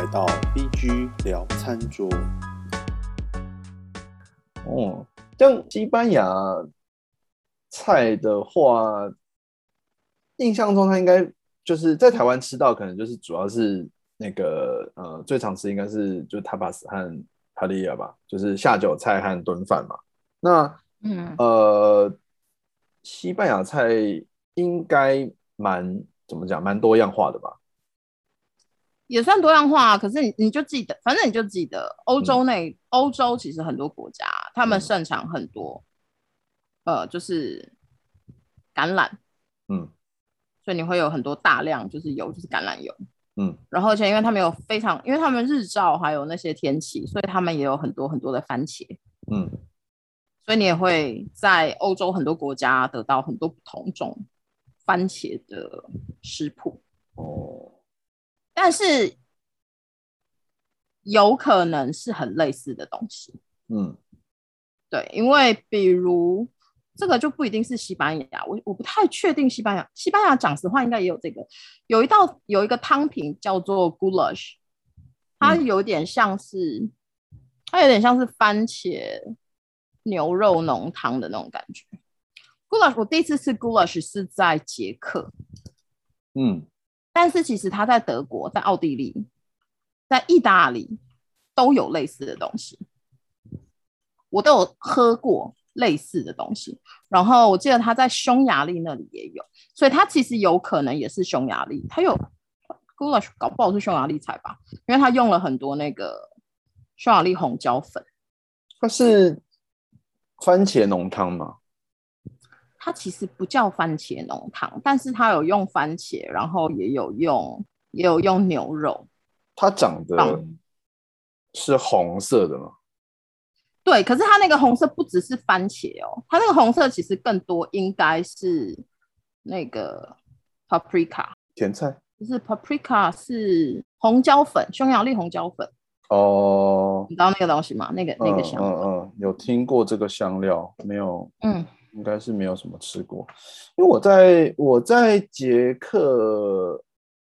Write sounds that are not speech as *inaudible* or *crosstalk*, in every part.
来到 BG 聊餐桌。哦，像西班牙菜的话，印象中它应该就是在台湾吃到，可能就是主要是那个呃最常吃应该是就是 tapas 和 p a l i a 吧，就是下酒菜和炖饭嘛。那嗯，呃，西班牙菜应该蛮怎么讲，蛮多样化的吧？也算多样化，可是你你就记得，反正你就记得，欧洲内、欧洲其实很多国家，他们擅长很多，呃，就是橄榄，嗯。所以你会有很多大量就是油，就是橄榄油。嗯。然后而且因为他们有非常，因为他们日照还有那些天气，所以他们也有很多很多的番茄，嗯。所以你也会在欧洲很多国家得到很多不同种番茄的食谱。哦但是有可能是很类似的东西，嗯。对，因为比如这个就不一定是西班牙，我我不太确定西班牙，西班牙讲实话应该也有这个，有一道有一个汤品叫做 goulash，它嗯。有点像是，它有点像是番茄牛肉浓汤的那种感觉。goulash 我第一次吃 goulash 是在捷克，嗯但是其实他在德国、在奥地利、在意大利都有类似的东西，我都有喝过类似的东西。然后我记得他在匈牙利那里也有，所以他其实有可能也是匈牙利，他有 g u l a 搞不好是匈牙利菜吧，因为他用了很多那个匈牙利红椒粉，它是番茄浓汤吗？它其实不叫番茄浓汤，但是它有用番茄，然后也有用也有用牛肉。它长得是红色的吗？对，可是它那个红色不只是番茄哦，它那个红色其实更多应该是那个 paprika，甜菜就是 paprika 是红椒粉，匈牙利红椒粉，哦，你知道那个东西吗？那个那个嗯香料，嗯嗯，有听过这个香料，没有，嗯应该是没有什么吃过。因为我在我在捷克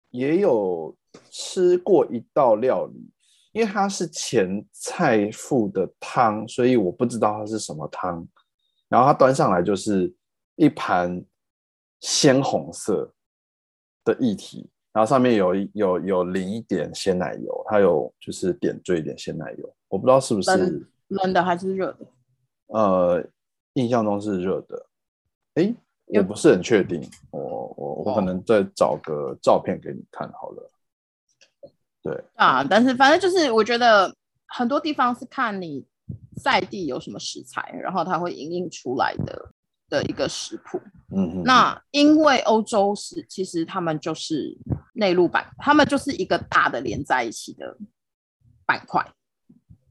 也有吃过一道料理，因为它是前菜附的汤，所以我不知道它是什么汤。然后它端上来就是一盘鲜红色的液体，然后上面有有有淋一点鲜奶油，它有就是点缀一点鲜奶油，我不知道是不是冷冷的还是热的？呃，印象中是热的，诶，我不是很确定，我我我可哦能再找个照片给你看好了。对，啊，但是反正就是我觉得很多地方是看你在地有什么食材，然后它会影印出来的的一个食谱。嗯哼，那因为欧洲是其实他们就是内陆板，他们就是一个大的连在一起的板块，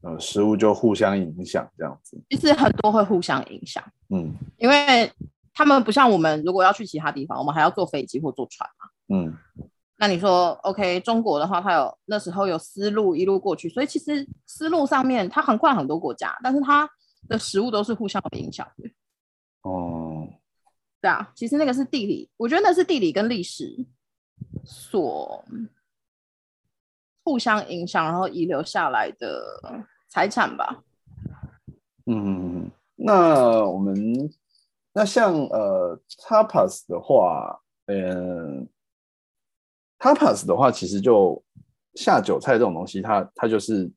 呃，食物就互相影响这样子，其实很多会互相影响，嗯因为他们不像我们，如果要去其他地方，我们还要坐飞机或坐船嘛。嗯那你说，OK，中国的话，它有那时候有丝路一路过去，所以其实丝路上面它横跨很多国家，但是它的食物都是互相有影响的。哦，*laughs* 对啊，其实那个是地理，我觉得那是地理跟历史所互相影响，然后遗留下来的财产吧。嗯，那我们那像呃 tapas 的话，嗯，tapas 的话，其实就下酒菜这种东西，它它就是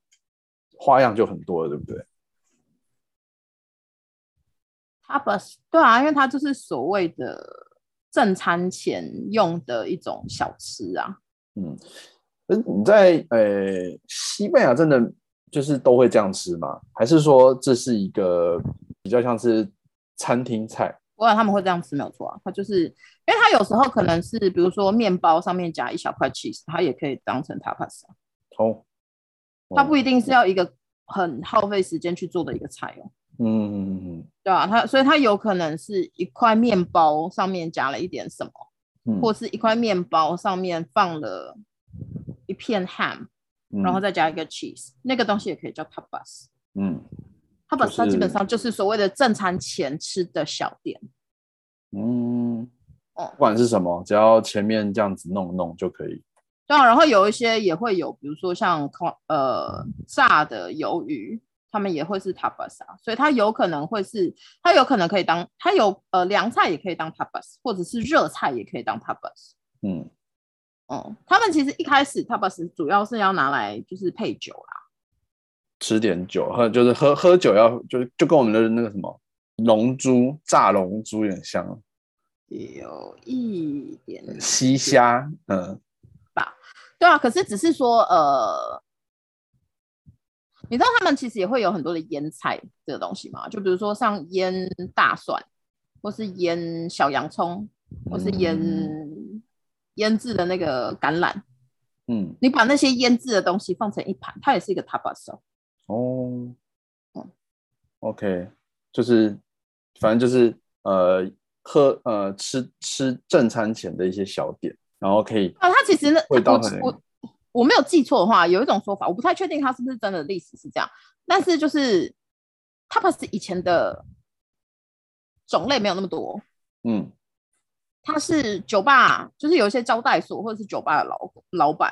花样就很多了，对不对？Tapas，对啊，因为它就是所谓的正餐前用的一种小吃啊。嗯，呃你在呃西班牙真的就是都会这样吃吗？还是说这是一个比较像是餐厅菜？我想他们会这样吃没有错啊，它就是因为它有时候可能是比如说面包上面夹一小块 cheese，它也可以当成 tapas 啊。哦，它不一定是要一个很耗费时间去做的一个菜哦，嗯嗯嗯对啊，它所以它有可能是一块面包上面夹了一点什么，嗯，或是一块面包上面放了一片 ham，嗯然后再加一个 cheese，那个东西也可以叫 tapas。嗯 tapas 它基本上就是所谓的正餐前吃的小店。嗯，哦不管是什么，只要前面这样子弄弄就可以。对啊，然后有一些也会有，比如说像烤呃炸的鱿鱼，他们也会是 tapas 啊，所以它有可能会是，它有可能可以当，它有呃凉菜也可以当 tapas，或者是热菜也可以当 tapas。嗯，哦、他们其实一开始 tapas 主要是要拿来就是配酒啦，吃点酒，喝就是喝喝酒要就就跟我们的那个什么龙珠炸龙珠有点像，有一点西虾，嗯吧。对啊，可是只是说呃，你知道他们其实也会有很多的腌菜这个东西嘛？就比如说像腌大蒜，或是腌小洋葱，或是腌、腌制的那个橄榄。嗯，你把那些腌制的东西放成一盘，它也是一个 tapas 哦。哦嗯，OK，就是反正就是呃喝呃吃吃正餐前的一些小点，然后可以啊，它其实那，我味道很我我没有记错的话，有一种说法，我不太确定它是不是真的历史是这样，但是就是 tapas 以前的种类没有那么多，嗯它是酒吧，就是有一些招待所或者是酒吧的老老板，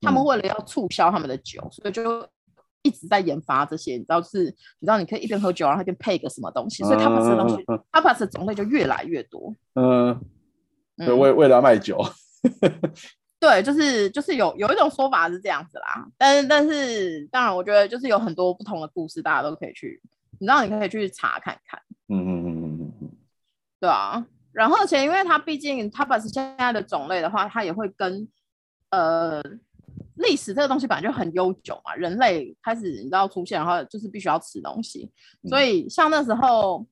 他们嗯为了要促销他们的酒，所以就一直在研发这些，你知道是，你知道你可以一边喝酒，然后一边配个什么东西，所以 tapas 的东西、嗯 tapas 的种类就越来越多。嗯，对，嗯为为了卖酒，*laughs* 对，就是就是有有一种说法是这样子啦，但是但是当然，我觉得就是有很多不同的故事，大家都可以去，你知道你可以去查看看，嗯嗯嗯嗯嗯嗯，对啊。然后而且因为它毕竟 tapas 现在的种类的话，它也会跟呃历史这个东西本来就很悠久嘛，人类开始你知道出现，然后就是必须要吃东西，所以像那时候，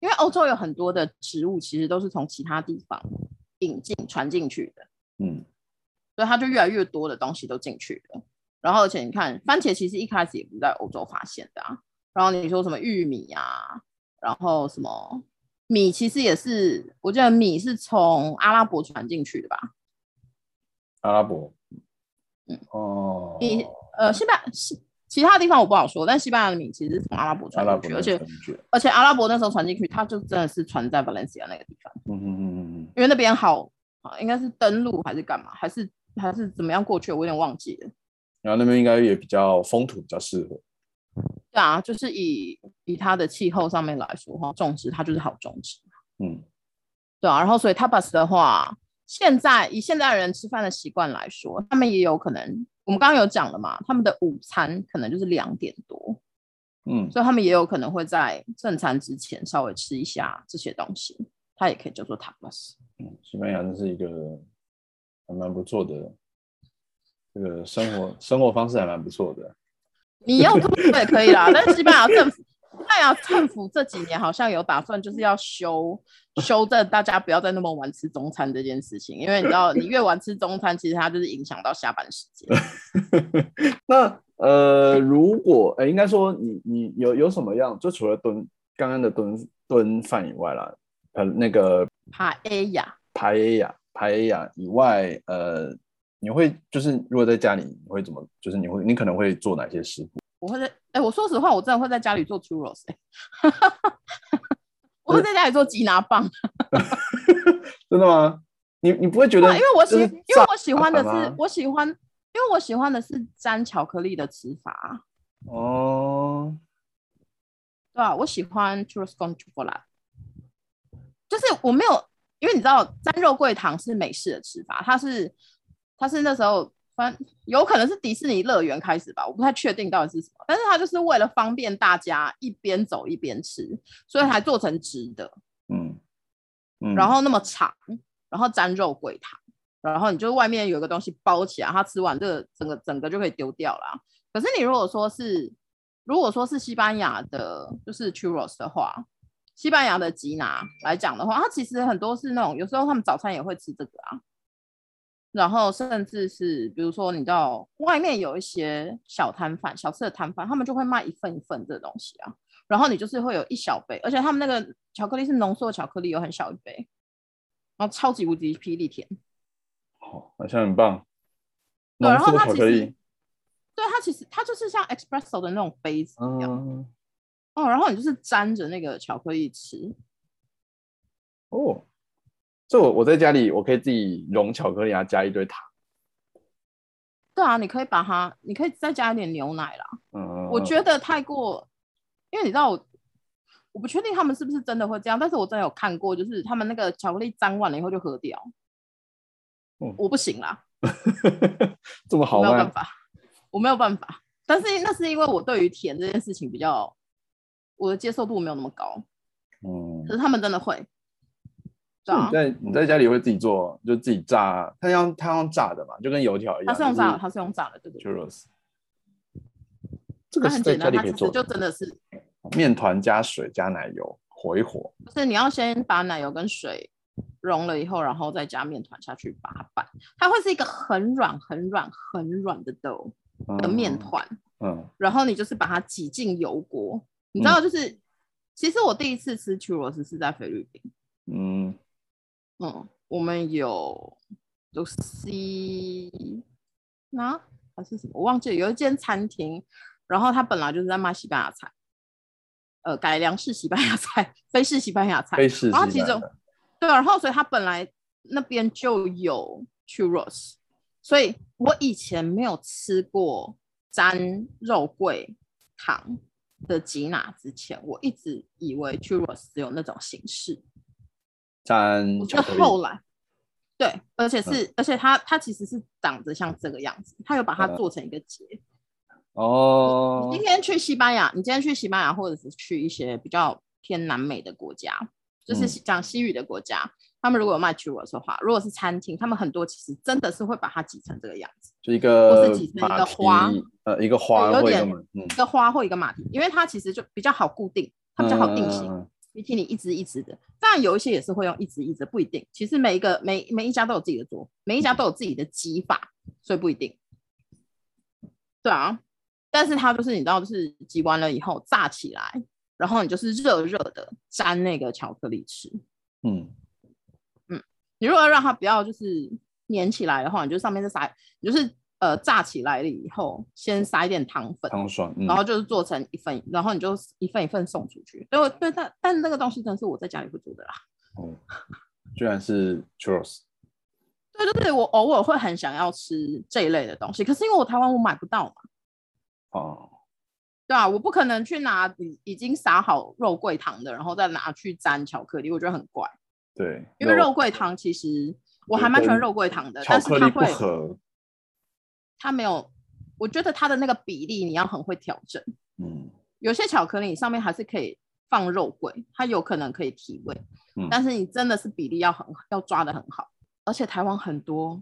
因为欧洲有很多的植物其实都是从其他地方引进传进去的。嗯所以它就越来越多的东西都进去了。然后而且你看，番茄其实一开始也不在欧洲发现的啊。然后你说什么玉米啊，然后什么米，其实也是，我记得米是从阿拉伯传进去的吧？阿拉伯，嗯哦，米呃，西班牙西其他地方我不好说，但西班牙的米其实是从阿拉伯传进去，而且而且阿拉伯那时候传进去，它就真的是传在 Valencia 那个地方，嗯嗯嗯嗯因为那边好啊，应该是登陆还是干嘛，还是还是怎么样过去，我有点忘记了。然后那边应该也比较风土比较适合，对啊，就是以以它的气候上面来说哈，种植它就是好种植，嗯对啊。然后所以 tapas 的话，现在以现在人吃饭的习惯来说，他们也有可能，我们刚刚有讲了嘛，他们的午餐可能就是两点多，嗯所以他们也有可能会在正餐之前稍微吃一下这些东西，它也可以叫做 tapas。嗯，西班牙真是一个还蛮不错的，这个生活生活方式还蛮不错的，你要这么说也可以啦，*laughs* 但是西班牙政府，西班牙政府这几年好像有打算，就是要修修正大家不要再那么晚吃中餐这件事情，因为你知道，你越晚吃中餐，其实它就是影响到下班时间。*laughs* 那呃，如果呃，应该说你你有有什么样，就除了蹲刚刚的蹲蹲饭以外啦，呃，那个帕 A 呀，排雅排雅以外，呃，你会就是如果在家里，你会怎么？就是你会你可能会做哪些食谱？我会在，哎、我说实话，我真的会在家里做 churros，、欸、*laughs* 我会在家里做吉拿棒，*laughs* 真的吗？你你不会觉得？啊因为我喜，就是因为我喜欢的是，我喜欢，因为我喜欢的是沾巧克力的吃法。哦，对啊，我喜欢 churros con chocolate，就是我没有，因为你知道沾肉桂糖是美式的吃法，它是它是那时候反正有可能是迪士尼乐园开始吧，我不太确定到底是什么，但是它就是为了方便大家一边走一边吃，所以才做成直的，嗯嗯，然后那么长，然后沾肉桂糖，然后你就外面有个东西包起来，它吃完这个整个整个就可以丢掉了。可是你如果说是如果说是西班牙的，就是 churros 的话，西班牙的吉拿来讲的话，它其实很多是那种，有时候他们早餐也会吃这个啊。然后甚至是比如说，你知道外面有一些小摊贩、小吃的摊贩，他们就会卖一份一份这东西啊。然后你就是会有一小杯，而且他们那个巧克力是浓缩的巧克力，有很小一杯，然后超级无敌霹雳甜。好好像很棒。对，然后浓缩它其实巧克力，对它其实它就是像 espresso 的那种杯子一样。嗯，哦，然后你就是沾着那个巧克力吃，哦，这我我在家里我可以自己融巧克力，然后加一堆糖，对啊，你可以把它，你可以再加一点牛奶啦。嗯，我觉得太过，因为你知道我，我不确定他们是不是真的会这样，但是我真的有看过，就是他们那个巧克力沾完了以后就喝掉。嗯我不行啦，*laughs* 这么好没有办，法，我没有办法。但是那是因为我对于甜这件事情比较，我的接受度没有那么高。嗯可，是他们真的会，你，在你在家里会自己做，就自己炸，它用它用炸的嘛，就跟油条一样，它是用炸的，它是用炸的，对对对，churros。这个是它很简单，在家里它其实就可以做就，真的是，面团加水加奶油和一和，就是你要先把奶油跟水融了以后，然后再加面团下去把它拌，它会是一个很软、很软、很软的豆的面团。嗯，然后你就是把它挤进油锅，你知道，就是、其实我第一次吃 churros 是在菲律宾，嗯嗯，我们有有西那还是什么，我忘记了，有一间餐厅，然后他本来就是在卖西班牙菜，呃，改良式西班牙菜，*laughs* 非式西班牙菜，非式然后其中对，然后所以它本来那边就有 churros，所以我以前没有吃过沾肉桂糖的吉拿之前，我一直以为 churros 只有那种形式。沾我是巧克力，后来，对，而且是，而且它它其实是长得像这个样子，它有把它嗯。做成一个结。哦。你今天去西班牙，你今天去西班牙，或者是去一些比较偏南美的国家，就是讲西语的国家，他们如果有卖 churros 的话，如果是餐厅，他们很多其实真的是会把它挤成这个样子，就一个或是挤成一个花呃，一个花有点一，个花或一个马蹄，因为它其实就比较好固定，它比较好定型。比起你一直一直的，当然有一些也是会用一直一直，不一定。其实每一个每每一家都有自己的做，每一家都有自己的挤法，所以不一定。对啊，但是它就是你知道，就是挤完了以后炸起来，然后你就是热热的沾那个巧克力吃。嗯嗯，你如果要让它不要就是粘起来的话，你就上面再撒，你就是呃炸起来了以后，先撒一点糖粉，糖霜，嗯然后就是做成一份，然后你就一份一份送出去。对，对，但但那个东西真的是我在家里会做的啦。哦，居然是 churros，*laughs* 对，就是我偶尔会很想要吃这一类的东西，可是因为我台湾我买不到嘛，哦，对啊，我不可能去拿已已经撒好肉桂糖的，然后再拿去沾巧克力，我觉得很怪。对，因为肉桂糖其实我还蛮喜欢肉桂糖的，但是它会合，它没有，我觉得它的那个比例你要很会调整。嗯有些巧克力上面还是可以放肉桂，它有可能可以提味，嗯但是你真的是比例要很要抓的很好。而且台湾很多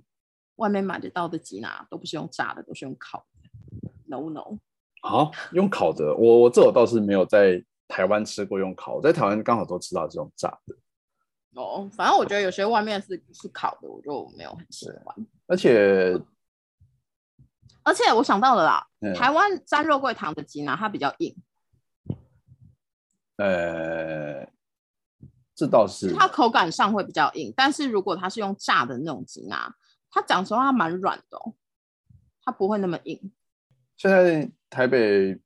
外面买得到的吉拿都不是用炸的，都是用烤的。No No，啊，用烤的，我我这我倒是没有在台湾吃过用烤，在台湾刚好都吃到这种炸的，哦，反正我觉得有些外面是是烤的，我就没有很喜欢。而且而且我想到了啦，嗯台湾沾肉桂糖的吉拿它比较硬，呃，这倒是它口感上会比较硬。但是如果它是用炸的那种吉拿，它讲实话它蛮软的、哦，它不会那么硬。现在台北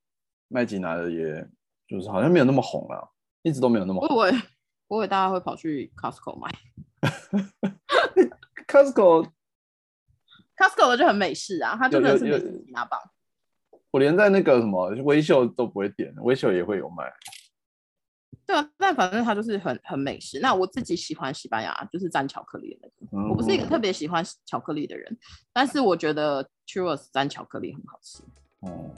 卖吉拿的，也就是好像没有那么红了，一直都没有那么红。我以为我以为大家会跑去 Costco 买 *laughs* Costco，Costco 的就很美式啊，它就真的是美式吉拿棒。我连在那个什么微秀都不会点，微秀也会有卖。对啊，但反正它就是很很美式。那我自己喜欢西班牙，就是沾巧克力的那个。我不是一个嗯特别喜欢巧克力的人，但是我觉得 churros 沾巧克力很好吃。哦，